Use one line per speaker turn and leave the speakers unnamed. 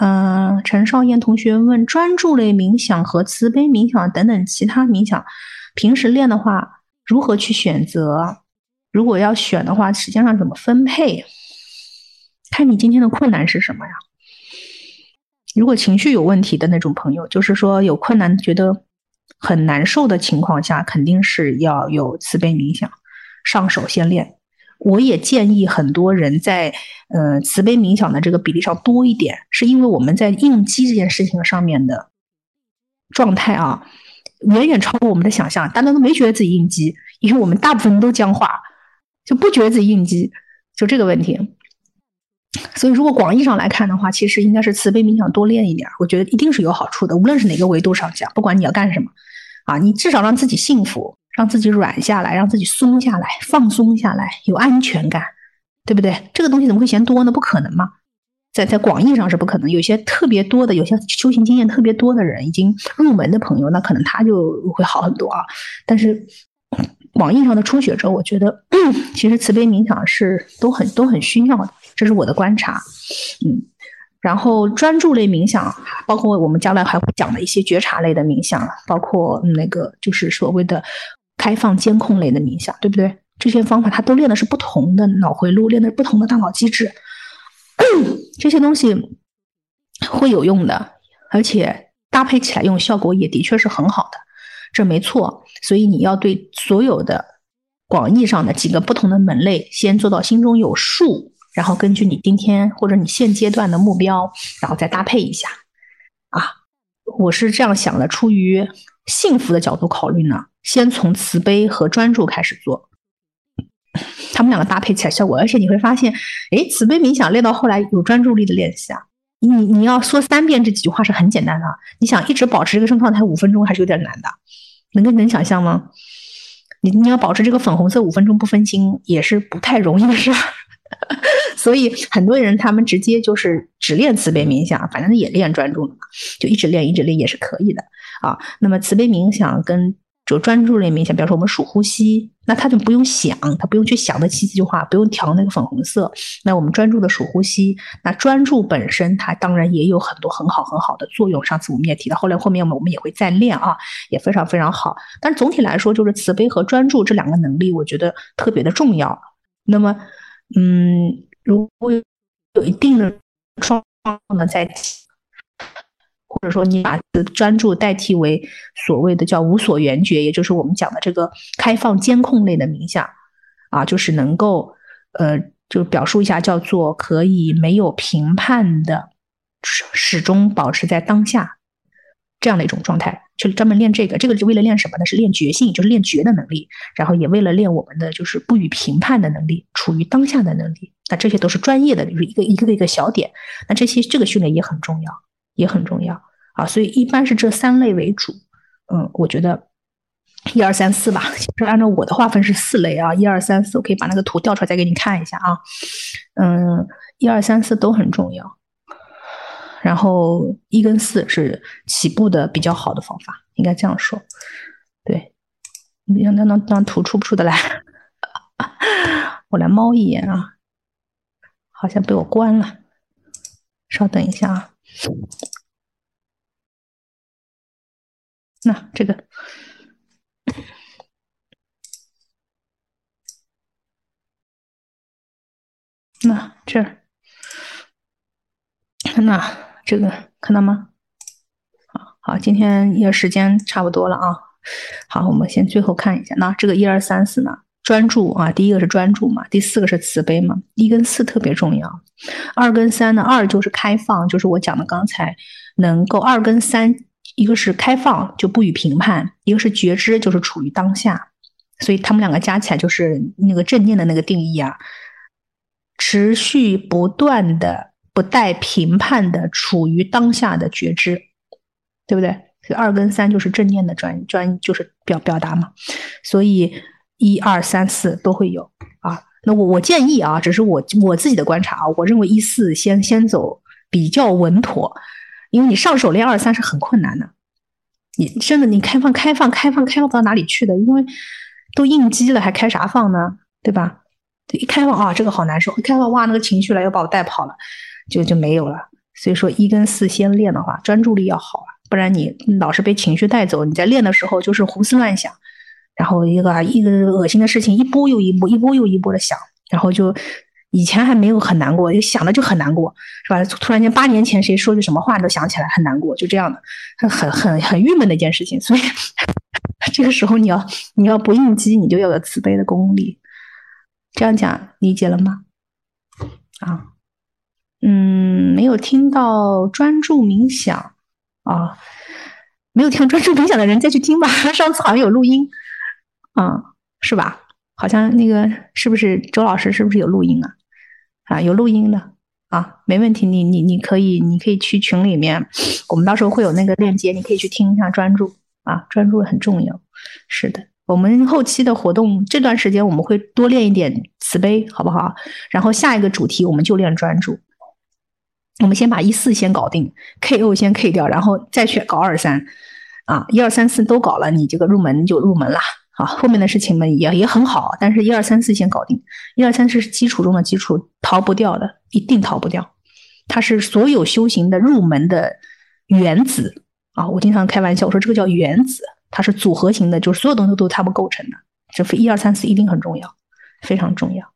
嗯，陈少燕同学问：专注类冥想和慈悲冥想等等其他冥想，平时练的话，如何去选择？如果要选的话，时间上怎么分配？看你今天的困难是什么呀？如果情绪有问题的那种朋友，就是说有困难、觉得很难受的情况下，肯定是要有慈悲冥想上手先练。我也建议很多人在呃慈悲冥想的这个比例上多一点，是因为我们在应激这件事情上面的状态啊，远远超过我们的想象。大家都没觉得自己应激，因为我们大部分人都僵化，就不觉得自己应激，就这个问题。所以，如果广义上来看的话，其实应该是慈悲冥想多练一点，我觉得一定是有好处的。无论是哪个维度上讲，不管你要干什么，啊，你至少让自己幸福，让自己软下来，让自己松下来，放松下来，有安全感，对不对？这个东西怎么会嫌多呢？不可能嘛，在在广义上是不可能。有些特别多的，有些修行经验特别多的人，已经入门的朋友，那可能他就会好很多啊。但是广义上的初学者，我觉得 其实慈悲冥想是都很都很需要的。这是我的观察，嗯，然后专注类冥想，包括我们将来还会讲的一些觉察类的冥想，包括那个就是所谓的开放监控类的冥想，对不对？这些方法它都练的是不同的脑回路，练的是不同的大脑机制，这些东西会有用的，而且搭配起来用效果也的确是很好的，这没错。所以你要对所有的广义上的几个不同的门类先做到心中有数。然后根据你今天或者你现阶段的目标，然后再搭配一下，啊，我是这样想的，出于幸福的角度考虑呢，先从慈悲和专注开始做，他们两个搭配起来效果，而且你会发现，哎，慈悲冥想练到后来有专注力的练习啊，你你要说三遍这几句话是很简单的，你想一直保持这个生状态五分钟还是有点难的，能能能想象吗？你你要保持这个粉红色五分钟不分心，也是不太容易的事儿。所以很多人他们直接就是只练慈悲冥想，反正也练专注了嘛，就一直练一直练也是可以的啊。那么慈悲冥想跟就专注力明显，比方说我们数呼吸，那他就不用想，他不用去想那七句话，不用调那个粉红色。那我们专注的数呼吸，那专注本身它当然也有很多很好很好的作用。上次我们也提到，后来后面我们我们也会再练啊，也非常非常好。但是总体来说，就是慈悲和专注这两个能力，我觉得特别的重要。那么。嗯，如果有一定的状况呢，在，或者说你把专注代替为所谓的叫无所缘觉，也就是我们讲的这个开放监控类的冥想，啊，就是能够呃，就表述一下，叫做可以没有评判的，始终保持在当下这样的一种状态。去专门练这个，这个是为了练什么呢？是练觉性，就是练觉的能力，然后也为了练我们的就是不予评判的能力，处于当下的能力。那这些都是专业的，就是一个一个一个小点。那这些这个训练也很重要，也很重要啊。所以一般是这三类为主。嗯，我觉得一二三四吧，是按照我的划分是四类啊。一二三四，我可以把那个图调出来再给你看一下啊。嗯，一二三四都很重要。然后一跟四是起步的比较好的方法，应该这样说。对，让让让让图出不出得来？我来猫一眼啊，好像被我关了。稍等一下啊。那这个，那这儿，那。这个看到吗？好好，今天也时间差不多了啊。好，我们先最后看一下，那这个一二三四呢？专注啊，第一个是专注嘛，第四个是慈悲嘛。一跟四特别重要，二跟三呢？二就是开放，就是我讲的刚才能够二跟三，一个是开放就不予评判，一个是觉知就是处于当下，所以他们两个加起来就是那个正念的那个定义啊，持续不断的。不带评判的，处于当下的觉知，对不对？所以二跟三就是正念的专专，就是表表达嘛。所以一二三四都会有啊。那我我建议啊，只是我我自己的观察啊，我认为一四先先走比较稳妥，因为你上手练二三是很困难的。你真的你开放开放开放开放不到哪里去的，因为都应激了，还开啥放呢？对吧？一开放啊，这个好难受。一开放哇，那个情绪来又把我带跑了。就就没有了，所以说一跟四先练的话，专注力要好啊，不然你老是被情绪带走，你在练的时候就是胡思乱想，然后一个一个恶心的事情一波又一波，一波又一波的想，然后就以前还没有很难过，就想的就很难过，是吧？突然间八年前谁说句什么话都想起来，很难过，就这样的，很很很郁闷的一件事情。所以 这个时候你要你要不应激，你就要有慈悲的功力。这样讲理解了吗？啊？嗯，没有听到专注冥想啊，没有听专注冥想的人再去听吧。上次好像有录音，啊，是吧？好像那个是不是周老师？是不是有录音啊？啊，有录音的啊，没问题。你你你可以你可以去群里面，我们到时候会有那个链接，你可以去听一下专注啊，专注很重要。是的，我们后期的活动这段时间我们会多练一点慈悲，好不好？然后下一个主题我们就练专注。我们先把一四先搞定，KO 先 K 掉，然后再去搞二三，啊，一二三四都搞了，你这个入门就入门了，啊，后面的事情嘛也也很好，但是一二三四先搞定，一二三四是基础中的基础，逃不掉的，一定逃不掉，它是所有修行的入门的原子啊，我经常开玩笑，我说这个叫原子，它是组合型的，就是所有东西都它不构成的，这一二三四一定很重要，非常重要。